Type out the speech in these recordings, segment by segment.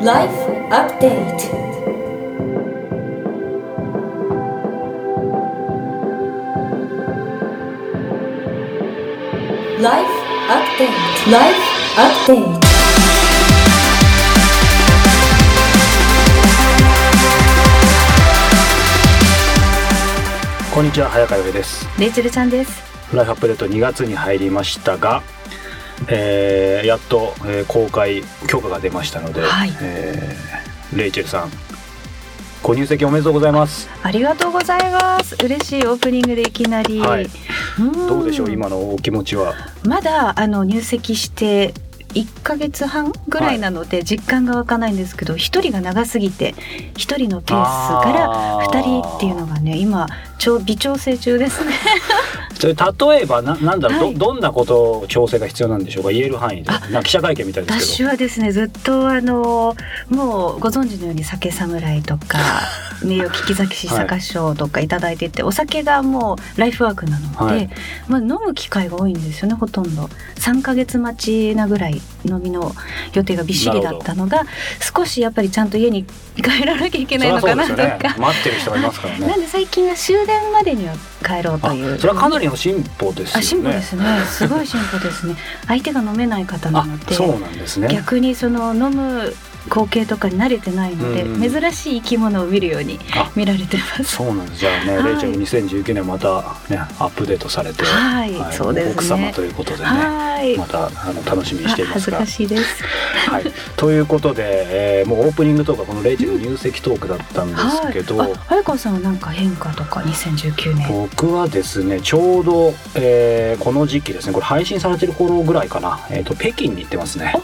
Life Update ライフアップデート Life Update こんにちは早川洋平ですレイチェルちゃんです。ライフアップデート2月に入りましたが、えーやっと、えー公開許可が出ましたので、はいえーレイチェルさんご入籍おめでとうございますありがとうございます。嬉しいオープニングでいきなり。はいうんどうでしょう今のお気持ちはまだあの入籍して1ヶ月半ぐらいなので実感が湧かないんですけど一、人が長すぎて一人のペースからあー二人っていうのがね今超微調整中ですね。それ例えばななんだろう、はい。どどんなこと調整が必要なんでしょうか？言える範囲で。あな記者会見みたいですけど。私はですねずっとあのもうご存知のように酒侍とか 名誉聞き酒師酒賞とかいただいてて、お酒がもうライフワークなので、はい。まあ、飲む機会が多いんですよねほとんど。3ヶ月待ちなぐらい飲みの予定がびっしりだったのが少しやっぱりちゃんと家に帰らなきゃいけないのかなとか。ね。待ってる人がいますからね。なんで最近は終電までには帰ろうとあいう。それはかなりの進歩ですよね。あ進歩ですね。すごい進歩ですね。相手が飲めない方なあのでそうなんですね。逆にその飲む光景とかに慣れてないので、うんうん。珍しい生き物を見るようにあ。見られてます。そうなんです。じゃあね、はい。レイチェル2019年またねアップデートされて、はい。そうですね。奥様ということでねはい。またあの楽しみにしていあ恥ずますがかしいです。はい、ということで、えーもうオープニングとかこのレイチェル入籍トークだったんですけど、はい、あ早川さんは何か変化とか2019年。僕はですねちょうど、えーこの時期ですねこれ配信されてる頃ぐらいかな、えー、と北京に行ってますね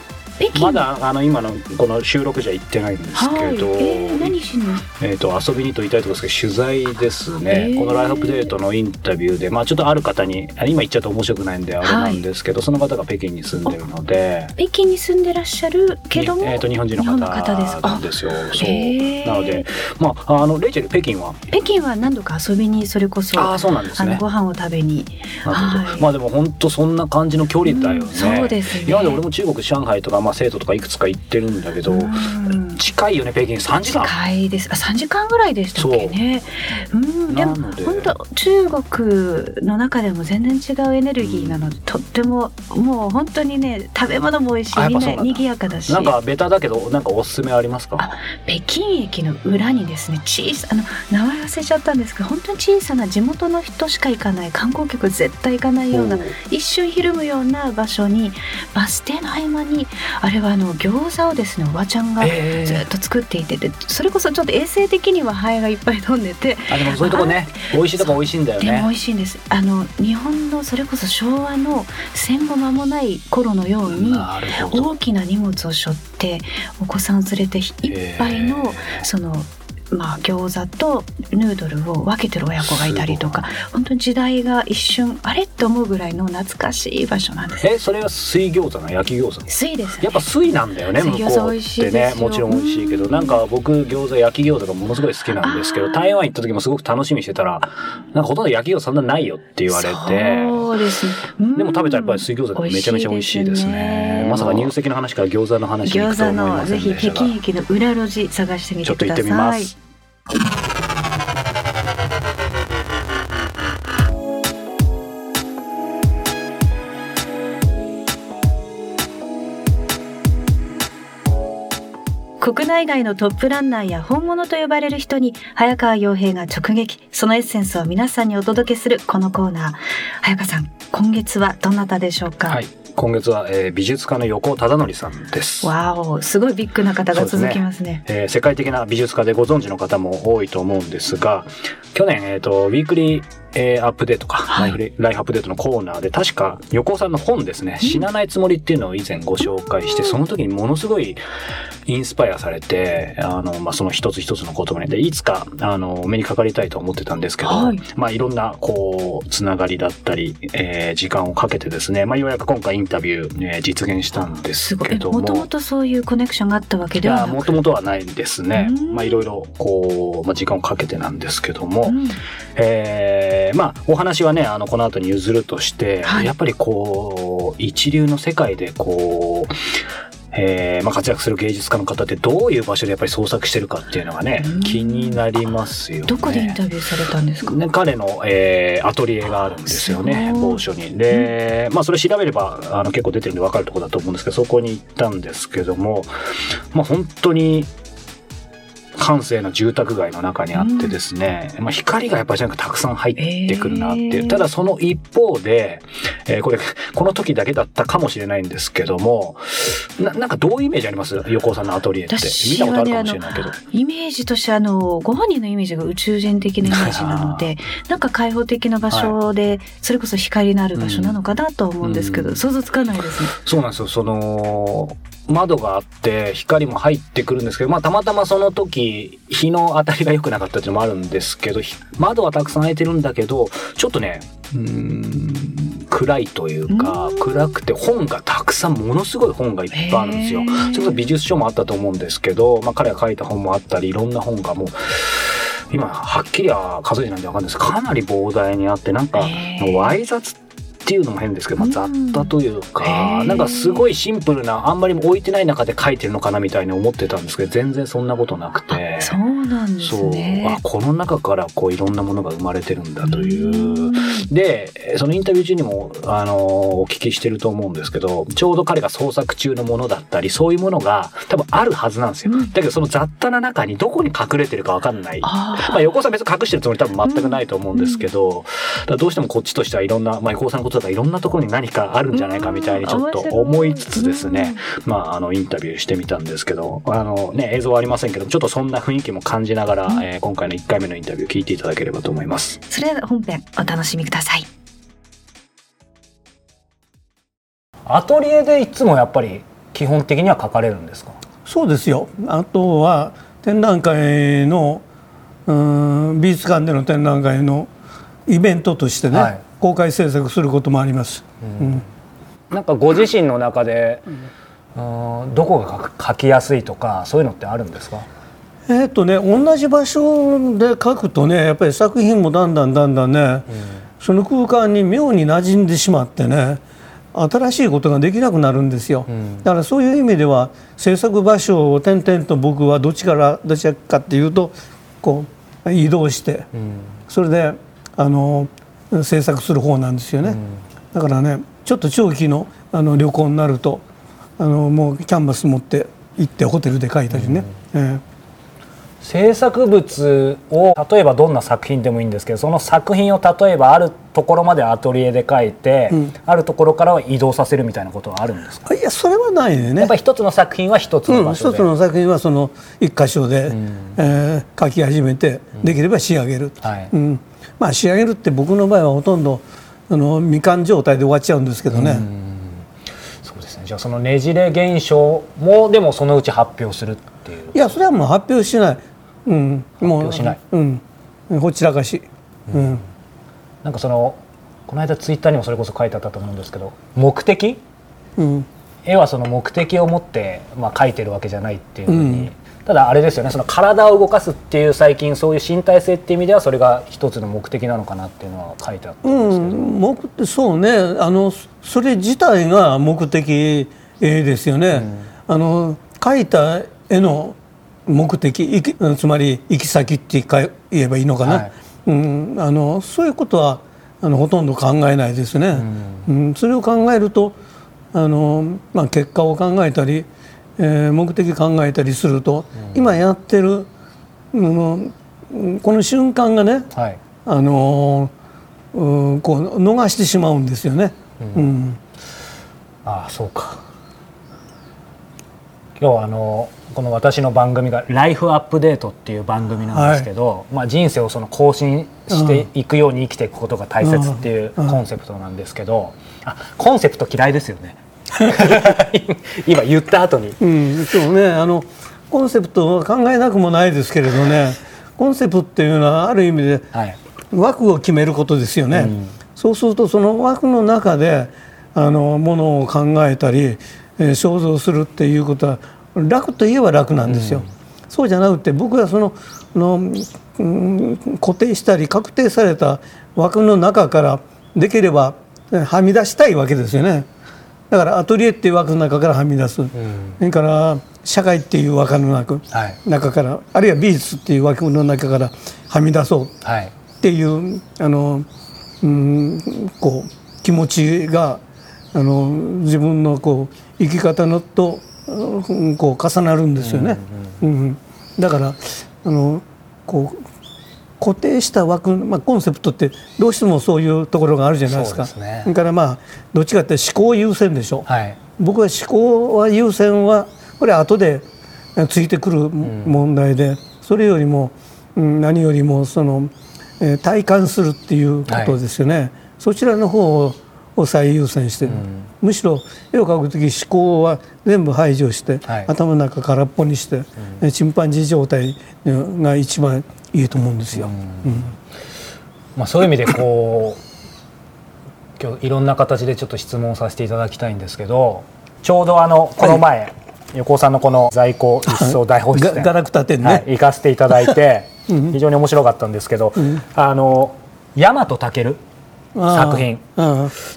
まだあの今のこの収録じゃ行ってないんですけはい。ど、えー、何しに？えー、と遊びにと言いたいところですけど取材ですね、へーこの「ライフアップデート」のインタビューで、まあ、ちょっとある方にあ今言っちゃうと面白くないんであれなんですけど、その方が北京に住んでるので。北京に住んでらっしゃるけども。にえー、と日本人の方です方なんですよ。そうへーなので、まあ、あのレイチェル北京は？北京は何度か遊びにそれこそ。ああそうなんですね。あのご飯を食べに。なるほどはいまあでも本当そんな感じの距離だよね。うんそうですね今まで俺も中国上海とか、まあ、生徒とかいくつか行ってるんだけど、うん近いよね北京3時間。近いです。あ、三時間ぐらいでしたっけね。うん、でも本当中国の中でも全然違うエネルギーなので、とってももう本当にね食べ物も美味しいみんなんだな賑やかだし。なんかベタだけどなんかおすすめありますか？あ北京駅の裏にですね小さあの名前忘れちゃったんですけど本当に小さな地元の人しか行かない観光客絶対行かないような一瞬ひるむような場所にバス停の合間にあれはあの餃子をですねおばちゃんがえーずっと作っていてでそれこそちょっと衛生的にはハエがいっぱい飛んでてあでもそういうとこね美味しいとこ美味しいんだよでも美ね。味しいんですあの日本のそれこそ昭和の戦後間もない頃のように。大きな荷物を背負ってお子さんを連れて一杯のそのまあ餃子とヌードルを分けてる親子がいたりとか本当に時代が一瞬あれって思うぐらいの懐かしい場所なんです。えそれは水餃子な焼き餃子？水ですね。やっぱ水なんだよね向水餃子こう美味しっていですよ。ねもちろん美味しいけどうん。なんか僕餃子焼き餃子がものすごい好きなんですけど台湾行った時もすごく楽しみにしてたらなんかほとんど焼き餃子そんなないよって言われて。そうですね。うん。でも食べたらやっぱり水餃子ってめちゃめちゃ美味しいですね。まさか入籍の話から餃子の話に行く餃子とは思いまのぜせんでしたが。ひ北京駅の裏路地探してみちょっと行っててくださいみます you 国内外のトップランナーや本物と呼ばれる人に早川洋平が直撃。そのエッセンスを皆さんにお届けするこのコーナー。早川さん今月はどなたでしょうか、はい。今月は、えー美術家の横尾忠則さんです。わおすごいビッグな方が続きますね。えー世界的な美術家でご存知の方も多いと思うんですが去年、えー、とウィークリー、えーアップデートか、はい。ライフライフアップデートのコーナーで確か横尾さんの本ですね「死なないつもり」っていうのを以前ご紹介してその時にものすごいインスパイアされてあの、まあ、その一つ一つの言葉にでいつかあのお目にかかりたいと思ってたんですけど、はい。まあ、いろんなこうつながりだったり、えー時間をかけてですね、まあ、ようやく今回インタビュー、えー実現したんですけども。もともとそういうコネクションがあったわけではなく？いやもともとはないですね。うん。まあいろいろこう、まあ、時間をかけてなんですけども、うん。ええーまあお話はねあのこの後に譲るとして、はいやっぱりこう一流の世界でこうえーまあ、活躍する芸術家の方ってどういう場所でやっぱり創作してるかっていうのがねうん気になりますよね。どこでインタビューされたんですか？ね、彼の、えーアトリエがあるんですよね某所に。で、まあそれ調べればあの結構出てるんで分かるところだと思うんですけどそこに行ったんですけどもまあ本当に閑静な住宅街の中にあってですね、まあ、光がやっぱりなんかたくさん入ってくるなっていう、へー。ただその一方で、えーこれこの時だけだったかもしれないんですけどもななんかどういうイメージあります？横尾さんのアトリエって。見私たことあるかもしれないけど。イメージとしてあのご本人のイメージが宇宙人的なイメージなのでなんか開放的な場所で、それこそ光のある場所なのかなと思うんですけど、うん。想像つかないですね。そうなんですよ。その、窓があって光も入ってくるんですけど、まあたまたまその時日の当たりが良くなかったっていうのもあるんですけど、ひ窓はたくさん開いてるんだけど、ちょっとね、うーん。暗いというかうん。暗くて本がたくさんものすごい本がいっぱいあるんですよ。それこそ美術書もあったと思うんですけど、まあ彼が書いた本もあったりいろんな本がもう今はっきりは数えてないんでわかんないです。かなり膨大にあってなんかわい雑っていうのも変ですけど、まあ、雑多というへかー。なんかすごいシンプルなあんまり置いてない中で書いてるのかなみたいに思ってたんですけど全然そんなことなくて。あそうなんですそう。ね。あこの中からこういろんなものが生まれてるんだという。うん。でそのインタビュー中にもあのお聞きしてると思うんですけどちょうど彼が創作中のものだったりそういうものが多分あるはずなんですよ、うん。だけどその雑多な中にどこに隠れてるか分かんない。まあ、横尾さん別に隠してるつもり多分全くないと思うんですけど、だからどうしてもこっちとしてはいろんな、まあ、横尾さんのことだからいろんなところに何かあるんじゃないかみたいにちょっと思いつつですね、まあ、あのインタビューしてみたんですけどあの、ね、映像はありませんけどちょっとそんな雰囲気も感じながら、うん。えー今回の1回目のインタビュー聞いていただければと思います。それでは本編お楽しみください。アトリエでいつもやっぱり基本的には書かれるんですか？そうですよ。あとは展覧会のうん美術館での展覧会のイベントとしてね、はい公開制作することもあります、うん。なんかご自身の中で、うん、どこが書きやすいとかそういうのってあるんですか？えっとね同じ場所で書くとねやっぱり作品もだんだんだんだんね、その空間に妙に馴染んでしまってね新しいことができなくなるんですよ、ん。だからそういう意味では制作場所を点々と僕はどっちからどちらかっていうとこう移動してそれであの制作する方なんですよね、だからねちょっと長期のあの旅行になるとあのもうキャンバス持って行ってホテルで書いたりね、ええ。制作物を例えばどんな作品でもいいんですけどその作品を例えばあるところまでアトリエで描いて、うん。あるところからは移動させるみたいなことはあるんですか？いやそれはないね。やっぱり一つの作品は一つのうん、場所で、一つの作品はその一箇所で、ん。えー書き始めてできれば仕上げる、はい。うんまあ、仕上げるって僕の場合はほとんどあの未完状態で終わっちゃうんですけどね、そうですね。じゃあそのねじれ現象もでもそのうち発表するっていう。いやそれはもう発表しない、うん、もう表しない。うん、ほっちらかし、うん。なんかそのこの間ツイッターにもそれこそ書いてあったと思うんですけど目的？うん。絵はその目的を持って、まあ、描いてるわけじゃないっていうふうに、うんただあれですよねその体を動かすっていう最近そういう身体性っていう意味ではそれが一つの目的なのかなっていうのは書いてあったんですけど、うん、目そうね。あのそれ自体が目的絵ですよね、あの描いた絵の目的つまり行き先って言えばいいのかな、はい。うん、あのそういうことはあのほとんど考えないですね、うん。それを考えるとあの、まあ、結果を考えたり、えー目的考えたりすると、今やってる、うんこの瞬間がねはい。あのうんこう逃してしまうんですよね。うん。ああそうか。今日はあのこの私の番組が「ライフアップデート」っていう番組なんですけど、まあ、人生をその更新していくように生きていくことが大切っていううん。コンセプトなんですけど、あコンセプト嫌いですよね 今言った後に。うん、そうね。あのコンセプトは考えなくもないですけれどね。コンセプトっていうのはある意味ではい。枠を決めることですよね、うん。そうするとその枠の中であのものを考えたり、えー肖像するっていうことは楽といえば楽なんですよ、そうじゃなくて僕はそのあのうん固定したり確定された枠の中からできればえはみ出したいわけですよねだからアトリエっていう枠の中からはみ出す、それから社会っていう枠の中,、はい。中からあるいは美術っていう枠の中からはみ出そう。はい。っていうあの、うん、こう気持ちがあの自分のこう生き方のと、うんこう重なるんですよね。うん。だからあのこう固定した枠、まあ、コンセプトってどうしてもそういうところがあるじゃないですか。そうですね。だからまあどっちかって思考優先でしょ。はい。僕は思考は優先はこれは後でえついてくる問題で、それよりも、うん何よりもその、えー体感するっていうことですよね、そちらの方をを最優先してる、むしろ絵を描く時思考は全部排除して、はい。頭の中空っぽにして、えチンパンジー状態が一番いいと思うんですよ。うん。まあ、そういう意味でこう 今日いろんな形でちょっと質問させていただきたいんですけどちょうどあのこの前、横尾さんのこの在庫一層大放出展、がガラクタ展ね。はい、行かせていただいて うん。非常に面白かったんですけど、あの大和健作品。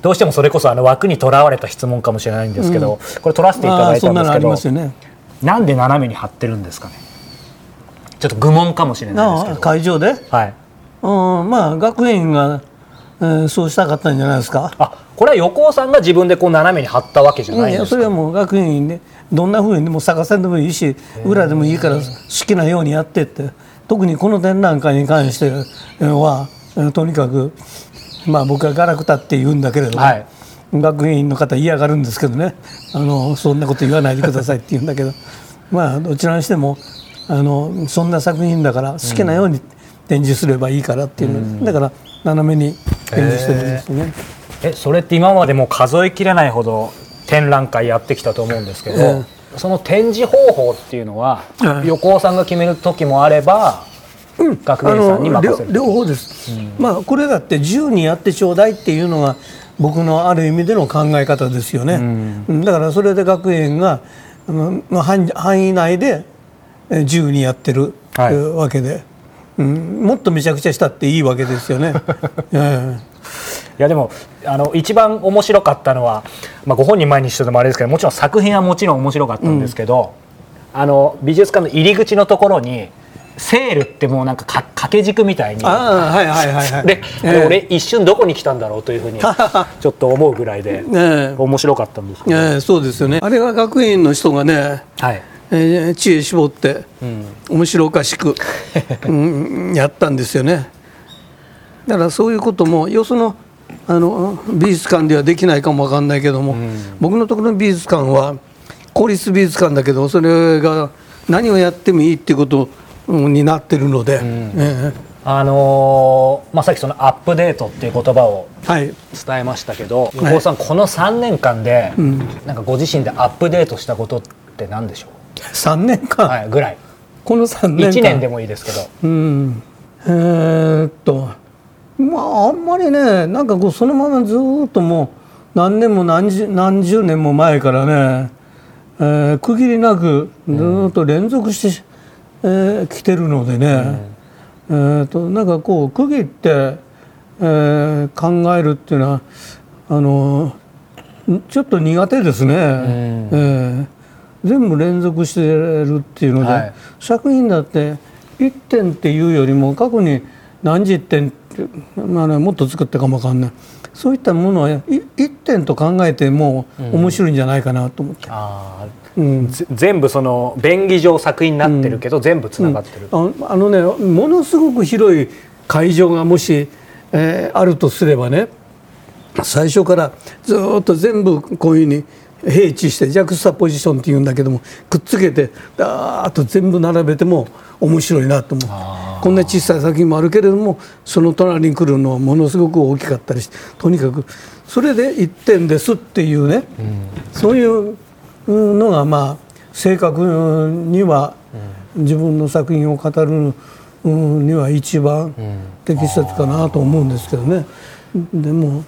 どうしてもそれこそあの枠にとらわれた質問かもしれないんですけど、これ取らせていたあだいたんですけどりますよね。なんで斜めに貼ってるんですかね。ちょっと愚問かもしれないですけど。会場で？はい。うん、まあ学園が、えーそうしたかったんじゃないですか？あこれは横尾さんが自分でこう斜めに貼ったわけじゃないですか。やそれはもう学院でどんなふうにでも逆さでもいいし裏でもいいから好きなようにやってって。特にこの展覧会に関してはえーとにかくまあ僕はガラクタって言うんだけれども、はい。学院の方嫌がるんですけどね。あのそんなこと言わないでくださいって言うんだけど。まあどちらにしてもあのそんな作品だから好きなように展示すればいいからっていうの、だから斜めに展示してるんですよね。えそれって今までもう数えきれないほど展覧会やってきたと思うんですけど、えその展示方法っていうのは、ええ横尾さんが決める時もあれば、学芸員さんに任せる。両両方です、まあこれだって自由にやってちょうだいっていうのが僕のある意味での考え方ですよね、うん。だからそれで学園があのの範範囲内でえ自由にやってる、はい。えーわけで、うん、もっとめちゃくちゃしたっていいわけですよね、えいやでもあの一番面白かったのは、まあ、ご本人前にしてでもあれですけどもちろん作品はもちろん面白かったんですけど、あの美術館の入り口のところにセールってもうなんかか掛け軸みたいに。えああはいはいはいはい。で、ええ。俺一瞬どこに来たんだろうというふうに ちょっと思うぐらいでええ。面白かったんですけど、ええそうですよね。あれは学院の人がね、はい、えー知恵絞ってうん、面白おかしく、うん、やったんですよね。だからそういうこともよそのあの美術館ではできないかもわかんないけども、僕のところの美術館は公立美術館だけどそれが何をやってもいいっていうことうんになってるので、えあのーまあ、さっきそのアップデートっていう言葉をえはい。伝えましたけど、横尾さんこの3年間で、ん。なんかご自身でアップデートしたことって何でしょ3年う、間、はい、ぐらい。この3年間。1年でもいいですけど。うん。えーっとまああんまりねなんかこうそのままずーっともう何年も何十何十年も前からね、えー区切りなくずーっと連続して、えー来てるのでね、えーっとなんかこう区切って、えー考えるっていうのはあのちょっと苦手ですね。えー。全部連続してるっていうので、はい。作品だって1点っていうよりも過去に何十点って、まあね、もっと作ったかもわかんないそういったものは1点と考えても面白いんじゃないかなと思って、あうん。全部その便宜上作品になってるけど、全部つながってる、ああのねものすごく広い会場がもし、えーあるとすればね最初からずーっと全部こういうふうに平地してジャクスタポジションっていうんだけどもくっつけてダーッと全部並べても面白いなと思うこんな小さい作品もあるけれどもその隣に来るのはものすごく大きかったりしてとにかくそれで1点ですっていうね、そういうのがまあ正確には自分の作品を語るには一番適切かなと思うんですけどね。でも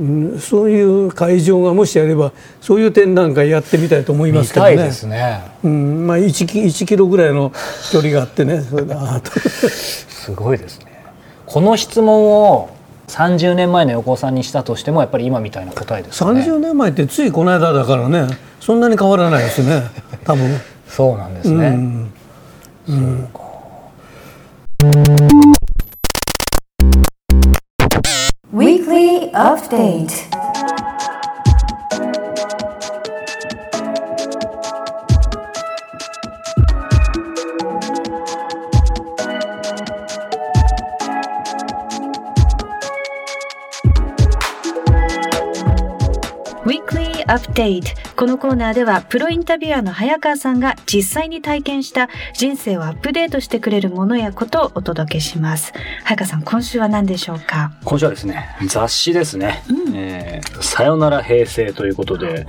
うん、そういう会場がもしあればそういう展覧会やってみたいと思いますけどね。見たいですね。うん、まあ1キ1キロぐらいの距離があってね すごいですね。この質問を30年前の横尾さんにしたとしてもやっぱり今みたいな答えですかね。30年前ってついこの間だからねそんなに変わらないですね 多分。そうなんですうね。んうん、Update Update このコーナーではプロインタビュアーの早川さんが実際に体験した人生をアップデートしてくれるものやことをお届けします。早川さん今週は何でしょうか？今週はですね雑誌ですね。うん。えーさよなら平成ということで。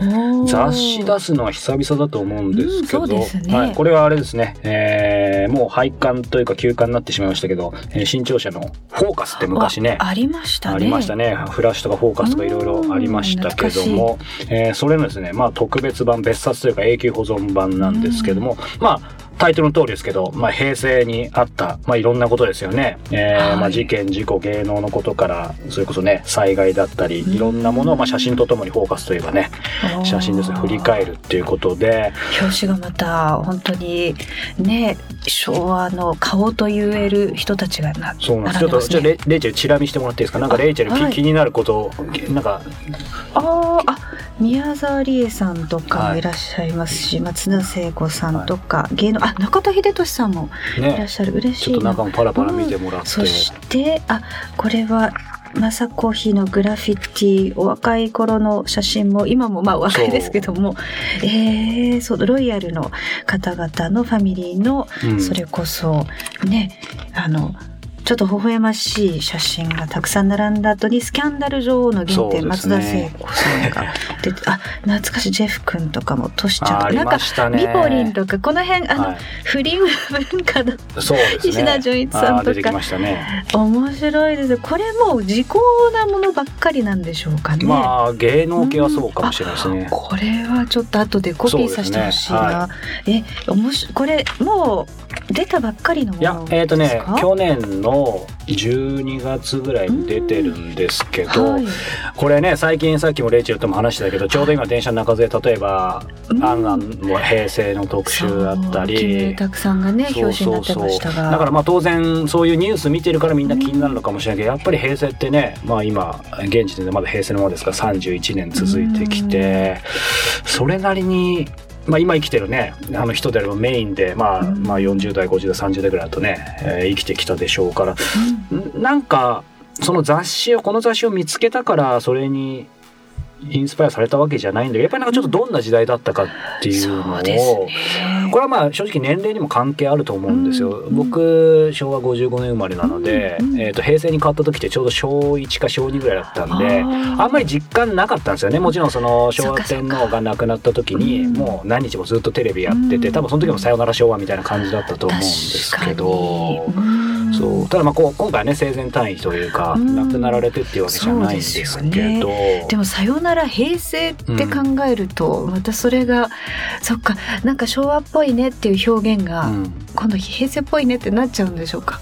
雑誌出すのは久々だと思うんですけど、うんね。はい、これはあれですね、えーもう廃刊というか休刊になってしまいましたけど、えー新潮社のフォーカスって昔ねあありましたね。ありましたね。フラッシュとかフォーカスとかいろいろありましたけども、えーそれのですね、まあ特別版、別冊というか永久保存版なんですけども、まあ、タイトルの通りですけど、まあ、平成にあった、まあ、いろんなことですよね。えーはい。まあ、事件、事故、芸能のことから、それこそね、災害だったり、いろんなものを、まあ、写真とともにフォーカスといえばね、写真ですね、振り返るっていうことで、表紙がまた本当にね昭和の顔と言える人たちがなそうなんです。すね。ちょっとレレイチェルチラ見してもらっていいですか？なんかレイチェルき、はい気になること、なんか、あーあ宮沢りえさんとかはいらっしゃいますし、松田聖子さんとか、芸能あ中田秀俊さんもいらっね、しゃる。嬉しちょっと中もパラパラ見てもらって。そしてあこれはマサコーヒーのグラフィティお若い頃の写真も今もまあお若いですけども。えー、そうロイヤルの方々のファミリーのうん。それこそねあのちょっと微笑ましい写真がたくさん並んだ後にスキャンダル女王の原点、ね松田聖子さんが出てあ懐かしいジェフ君とかもトシちゃんとかなんかましたね。ミポリンとかこの辺あの、はい不倫文化のね。石田純一さんとかね。面白いですこれもう時効なものばっかりなんでしょうかね、まあ芸能系はそうかもしれないですね。これはちょっと後でコピーさせてほしいな、えおもしこれもう出たばっかりのもいやのえっ、とね去年の12月ぐらいに出てるんですけど、はい。これね最近さっきもレイチェルとも話してたけどちょうど今電車の中で例えば「うん。アンアン」も平成の特集だったり。タクさんがね表紙になってましたが。だからまあ当然そういうニュース見てるからみんな気になるのかもしれないけどやっぱり平成ってねまあ今現時点でまだ平成のままですから31年続いてきてそれなりにまあ今生きてるねあの人であればメインでまあうん。まあ40代50代30代ぐらいだとねえー生きてきたでしょうから。ん？なんかその雑誌をこの雑誌を見つけたからそれにインスパイアされたわけじゃないんだけどやっぱりなんかちょっとどんな時代だったかっていうのをこれはまあ正直年齢にも関係あると思うんですよ。うん僕昭和55年生まれなので、うんえー、と平成に変わった時ってちょうど小1か小2ぐらいだったんであんまり実感なかったんですよね。もちろんその昭和天皇が亡くなった時にうんもう何日もずっとテレビやっててうん多分その時も「さよなら昭和」みたいな感じだったと思うんですけど。そう。ただまあこう今回はね生前単位というかうん。亡くなられてっていうわけじゃないんですけど、でも「さよなら平成」って考えると、またそれがそっかなんか昭和っぽいねっていう表現が、うん。今度平成っぽいねってなっちゃうんでしょうか。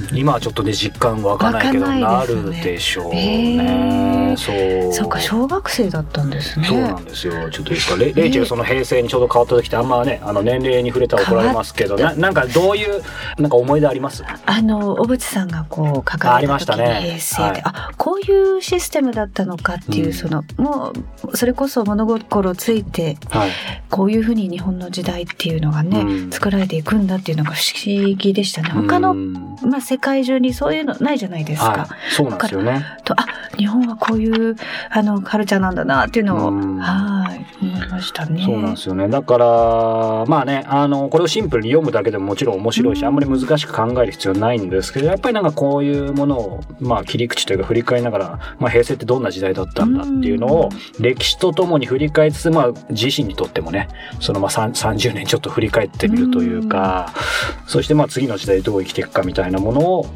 今はちょっとね実感湧かないけどなるでしょうへね。ーそうそっか小学生だったんですね。そうなんですよ。ちょっといいですか。レレイチェルその平成にちょうど変わった時ってあんまね、あの年齢に触れたら怒られますけど、ななんかどういうなんか思い出あります？あの小渕さんがこう書あかれた時に平成で、はいあこういうシステムだったのかっていう、うんそのもうそれこそ物心ついてはい。こういうふうに日本の時代っていうのがね、うん作られていくんだっていうのが不思議でしたね。他の、うんまあ、世界中にそういうのないじゃないですか。はい。そうなんですよね。とあ日本はこういうあのカルチャーなんだなっていうのを、うんはい思いましたね。そうなんですよね。だからまあね、あのこれをシンプルに読むだけでももちろん面白いし、うんあんまり難しく考える必要ないんですけど、やっぱりなんかこういうものをまあ切り口というか振り返りながら、まあ平成ってどんな時代だったんだっていうのを歴史とともに振り返りつつ、まあ自身にとってもね、そのまあさん30年ちょっと振り返ってみるというか、そしてまあ次の時代どう生きていくかみたいなものを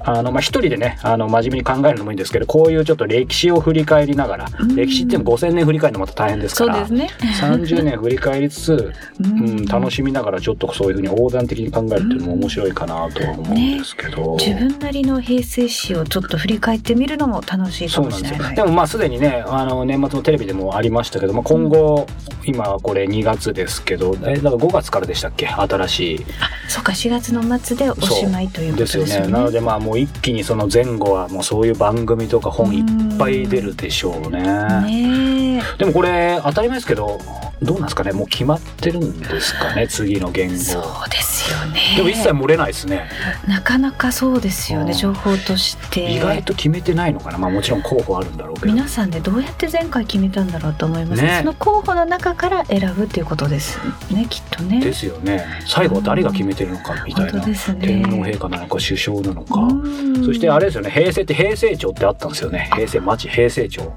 あの、まあ、一人でね、あの、真面目に考えるのもいいんですけど、こういうちょっと歴史を振り返りながら、うん歴史っても5000年振り返るのまた大変ですから、そうですね。30年振り返りつつ、ううん、楽しみながらちょっとそういうふうに横断的に考えるっていうのも面白いかなとは思うんですけど。自分なりの平成史をちょっと振り返ってみるのも楽しいかそうなんですよもしれない。でもまあすでにねあの年末のテレビでもありましたけど、まあ、今後、今これ2月ですけどえだから5月からでしたっけ？新しいそうか4月の末でおしまいということですよね。ですよねなのでまあもう一気にその前後はもうそういう番組とか本いっぱい出るでしょうね。ねでもこれ当たり前ですけどどうなんですかねもう決まってるんですかね次の言え、そ語。うですよね。でも一切漏れないですね。なかなかそうですようんね情報として。意外と決めてないのかなまあもちろん候補あるんだろうけど。皆さんでどうやって前回決めたんだろうと思います、ねその候補の中から選ぶっていうことですねきっとね。ですよね。最後は誰が決めてるのかみたいな。本当ですね天皇陛下なのか首相なのか。うんそしてあれですよね平成って平成庁ってあったんですよね平成町平成庁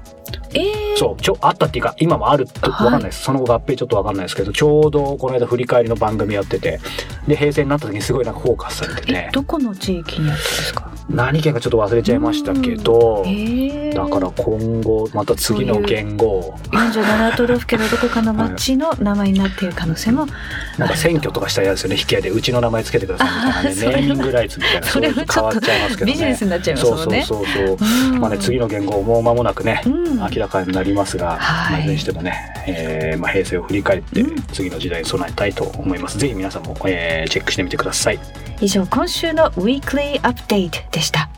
えー、そうちょあったっていうか今もあるって分かんないです、その後合併ちょっと分かんないですけどちょうどこの間振り返りの番組やっててで平成になった時にすごいなんかフォーカスされてえてどこの地域にあったんですか？何県かちょっと忘れちゃいましたけどえー、だから今後また次の言語47都道府県のどこかの町の名前になっている可能性もなんか選挙とかしたら嫌ですよね。引き合いでうちの名前つけてくださいみたいなね。ネーミングライツみたいなそういう変わっちゃいますけどね。ビジネスになっちゃいますそうもんね。そうそうそうう。ん。まあね次の言語もう間もなくね、うん。明らかになりますが、はい。ずれにしてもね、えーまあ、平成を振り返ってうん。次の時代に備えたいと思います。ぜひ皆さんも、えーチェックしてみてください。以上今週のウィークリーアップデートでした。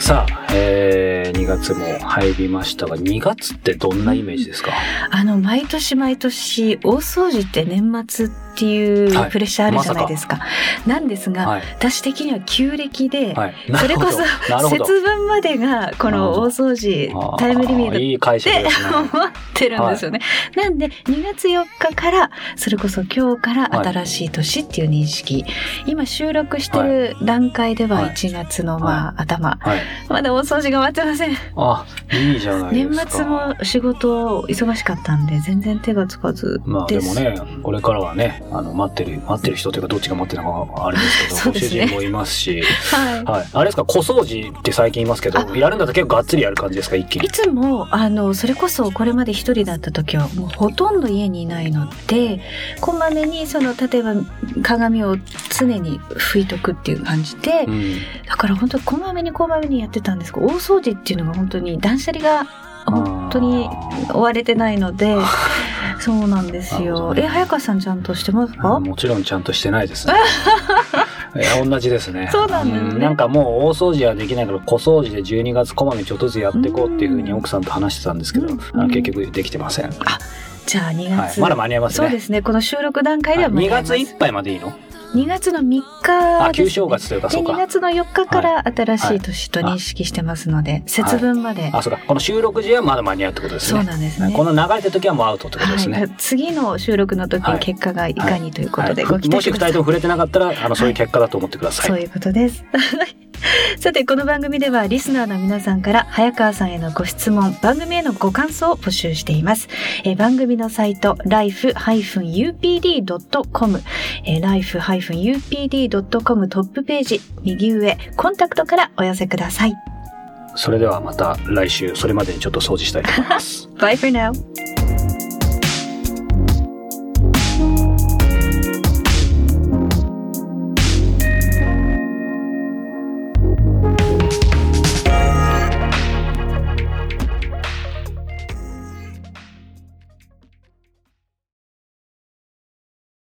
さあ、えー、2月も入りましたが、2月ってどんなイメージですか？あの毎年毎年大掃除って年末っていうはいプレッシャーあるじゃないですか。なんですが、はい。私的には旧暦で、はい。それこそ。節分までがこの大掃除タイムリミットって。思ってるんですよね。なんで2月4日からそれこそ今日から新しい年っていう認識、今収録してる段階でははい1月のまあ頭、はい。まだ大掃除が終わってません。あ、いいじゃないですか。年末も仕事忙しかったんで全然手がつかずまあで。もね、これからはね、あの、待ってる、待ってる人というか、どっちが待ってるのかあれですけど、ご主人もいますし、はい。はい。あれですか、小掃除って最近言いますけど、やるんだったら結構がっつりやる感じですか、一気に？い。つもあのそれこそこれまで一人だった時はもうほとんど家にいないのでこまめにその例えば鏡を常に拭いとくっていう感じで、うん。だから本当こまめにこまめにやってたんですけど大掃除っていうのが本当に断捨離が本当に追われてないので そうなんですよ。え早川さんちゃんとしてますか？あもちろんちゃんとしてないですね。いや同じですね。そうなんですねうなんかもう大掃除はできないから小掃除で12月こまめにちょっとずつやっていこうっていうふうに奥さんと話してたんですけど、うんあの結局できてません。はじゃあ2い、月、まだ間に合いますね。そうですねこの収録段階では間2に合います月いっぱいまでいいの？2月の3日あ、です、ね、旧正月というか、で2そうか。月の4日から新しい年と認識してますので、節分まで、あ、そうか。この収録時はまだ間に合うってことですね。そうなんですねはいこの流れた時はもうアウトってことですね。はい、次の収録の時はいの結果がいかにということではいご期もし2待ください、人とも触れてなかったら、あの、そういう結果だと思ってください。そういうことです。さてこの番組ではリスナーの皆さんから早川さんへのご質問番組へのご感想を募集しています、えー番組のサイト life-upd.com、えー life-upd.com トップページ右上コンタクトからお寄せください。それではまた来週、それまでにちょっと掃除したいと思います。Bye for now